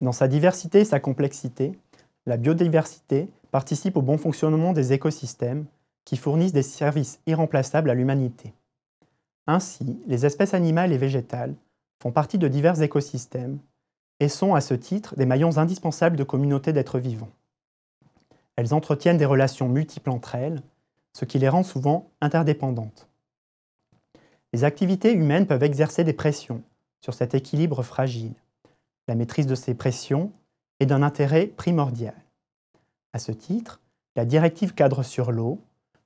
Dans sa diversité et sa complexité, la biodiversité participe au bon fonctionnement des écosystèmes qui fournissent des services irremplaçables à l'humanité. Ainsi, les espèces animales et végétales font partie de divers écosystèmes et sont à ce titre des maillons indispensables de communautés d'êtres vivants. Elles entretiennent des relations multiples entre elles, ce qui les rend souvent interdépendantes. Les activités humaines peuvent exercer des pressions sur cet équilibre fragile. La maîtrise de ces pressions est d'un intérêt primordial. À ce titre, la directive cadre sur l'eau,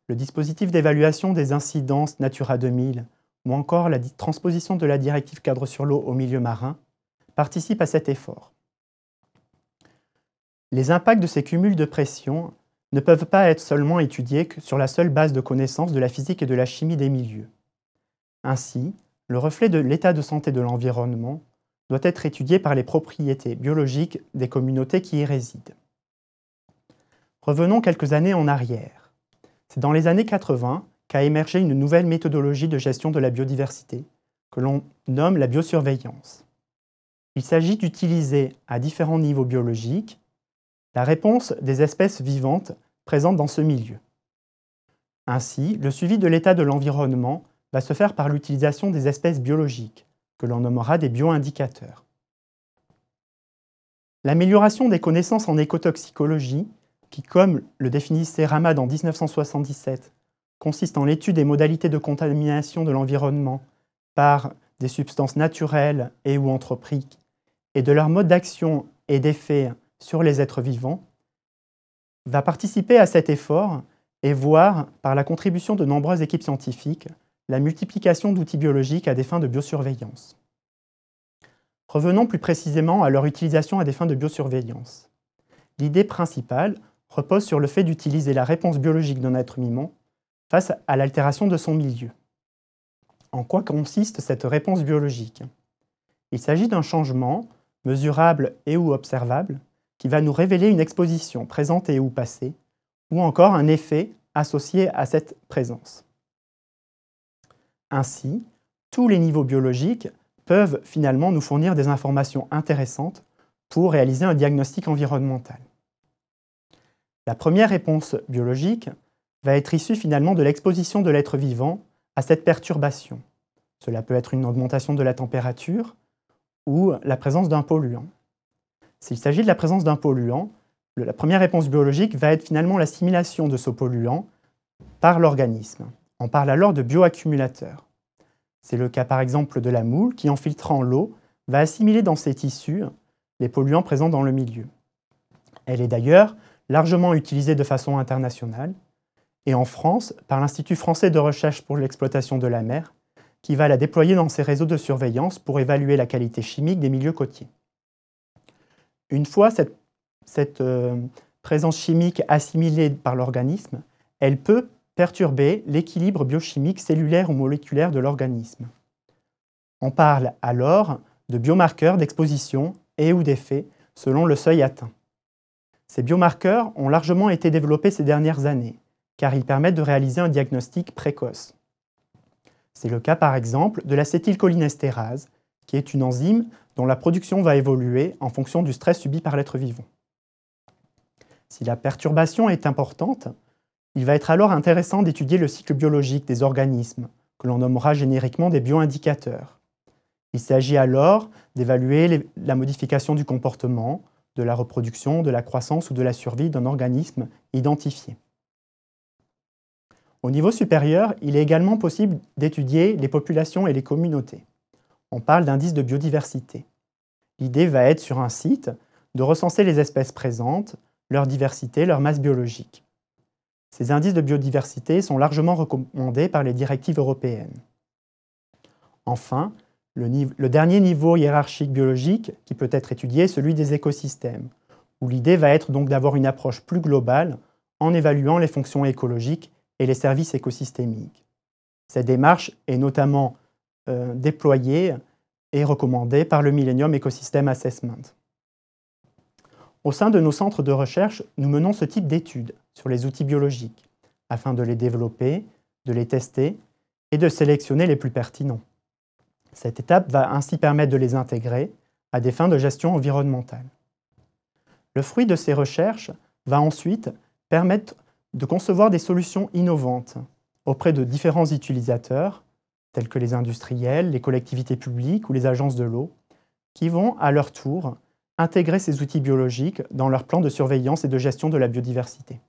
le dispositif d'évaluation des incidences Natura 2000 ou encore la transposition de la directive cadre sur l'eau au milieu marin participent à cet effort. Les impacts de ces cumuls de pression ne peuvent pas être seulement étudiés que sur la seule base de connaissances de la physique et de la chimie des milieux. Ainsi, le reflet de l'état de santé de l'environnement doit être étudié par les propriétés biologiques des communautés qui y résident. Revenons quelques années en arrière. C'est dans les années 80 qu'a émergé une nouvelle méthodologie de gestion de la biodiversité, que l'on nomme la biosurveillance. Il s'agit d'utiliser à différents niveaux biologiques la réponse des espèces vivantes présentes dans ce milieu. Ainsi, le suivi de l'état de l'environnement va se faire par l'utilisation des espèces biologiques, que l'on nommera des bioindicateurs. L'amélioration des connaissances en écotoxicologie, qui, comme le définissait Ramad en 1977, consiste en l'étude des modalités de contamination de l'environnement par des substances naturelles et ou anthropiques et de leur mode d'action et d'effet sur les êtres vivants, va participer à cet effort et voir, par la contribution de nombreuses équipes scientifiques, la multiplication d'outils biologiques à des fins de biosurveillance. Revenons plus précisément à leur utilisation à des fins de biosurveillance. L'idée principale repose sur le fait d'utiliser la réponse biologique d'un être vivant face à l'altération de son milieu. En quoi consiste cette réponse biologique? Il s'agit d'un changement, mesurable et ou observable, qui va nous révéler une exposition présente et ou passée, ou encore un effet associé à cette présence. Ainsi, tous les niveaux biologiques peuvent finalement nous fournir des informations intéressantes pour réaliser un diagnostic environnemental. La première réponse biologique va être issu finalement de l'exposition de l'être vivant à cette perturbation. Cela peut être une augmentation de la température ou la présence d'un polluant. S'il s'agit de la présence d'un polluant, la première réponse biologique va être finalement l'assimilation de ce polluant par l'organisme. On parle alors de bioaccumulateur. C'est le cas par exemple de la moule qui, en filtrant l'eau, va assimiler dans ses tissus les polluants présents dans le milieu. Elle est d'ailleurs largement utilisée de façon internationale et en France par l'Institut français de recherche pour l'exploitation de la mer, qui va la déployer dans ses réseaux de surveillance pour évaluer la qualité chimique des milieux côtiers. Une fois cette, euh, présence chimique assimilée par l'organisme, elle peut perturber l'équilibre biochimique cellulaire ou moléculaire de l'organisme. On parle alors de biomarqueurs d'exposition et ou d'effet selon le seuil atteint. Ces biomarqueurs ont largement été développés ces dernières années car ils permettent de réaliser un diagnostic précoce. C'est le cas par exemple de l'acétylcholinestérase, qui est une enzyme dont la production va évoluer en fonction du stress subi par l'être vivant. Si la perturbation est importante, il va être alors intéressant d'étudier le cycle biologique des organismes, que l'on nommera génériquement des bioindicateurs. Il s'agit alors d'évaluer la modification du comportement, de la reproduction, de la croissance ou de la survie d'un organisme identifié. Au niveau supérieur, il est également possible d'étudier les populations et les communautés. On parle d'indices de biodiversité. L'idée va être sur un site de recenser les espèces présentes, leur diversité, leur masse biologique. Ces indices de biodiversité sont largement recommandés par les directives européennes. Enfin, le, dernier niveau hiérarchique biologique qui peut être étudié est celui des écosystèmes, où l'idée va être donc d'avoir une approche plus globale en évaluant les fonctions écologiques et les services écosystémiques. Cette démarche est notamment euh, déployée et recommandée par le Millennium Ecosystem Assessment. Au sein de nos centres de recherche, nous menons ce type d'études sur les outils biologiques afin de les développer, de les tester et de sélectionner les plus pertinents. Cette étape va ainsi permettre de les intégrer à des fins de gestion environnementale. Le fruit de ces recherches va ensuite permettre de concevoir des solutions innovantes auprès de différents utilisateurs, tels que les industriels, les collectivités publiques ou les agences de l'eau, qui vont à leur tour intégrer ces outils biologiques dans leur plan de surveillance et de gestion de la biodiversité.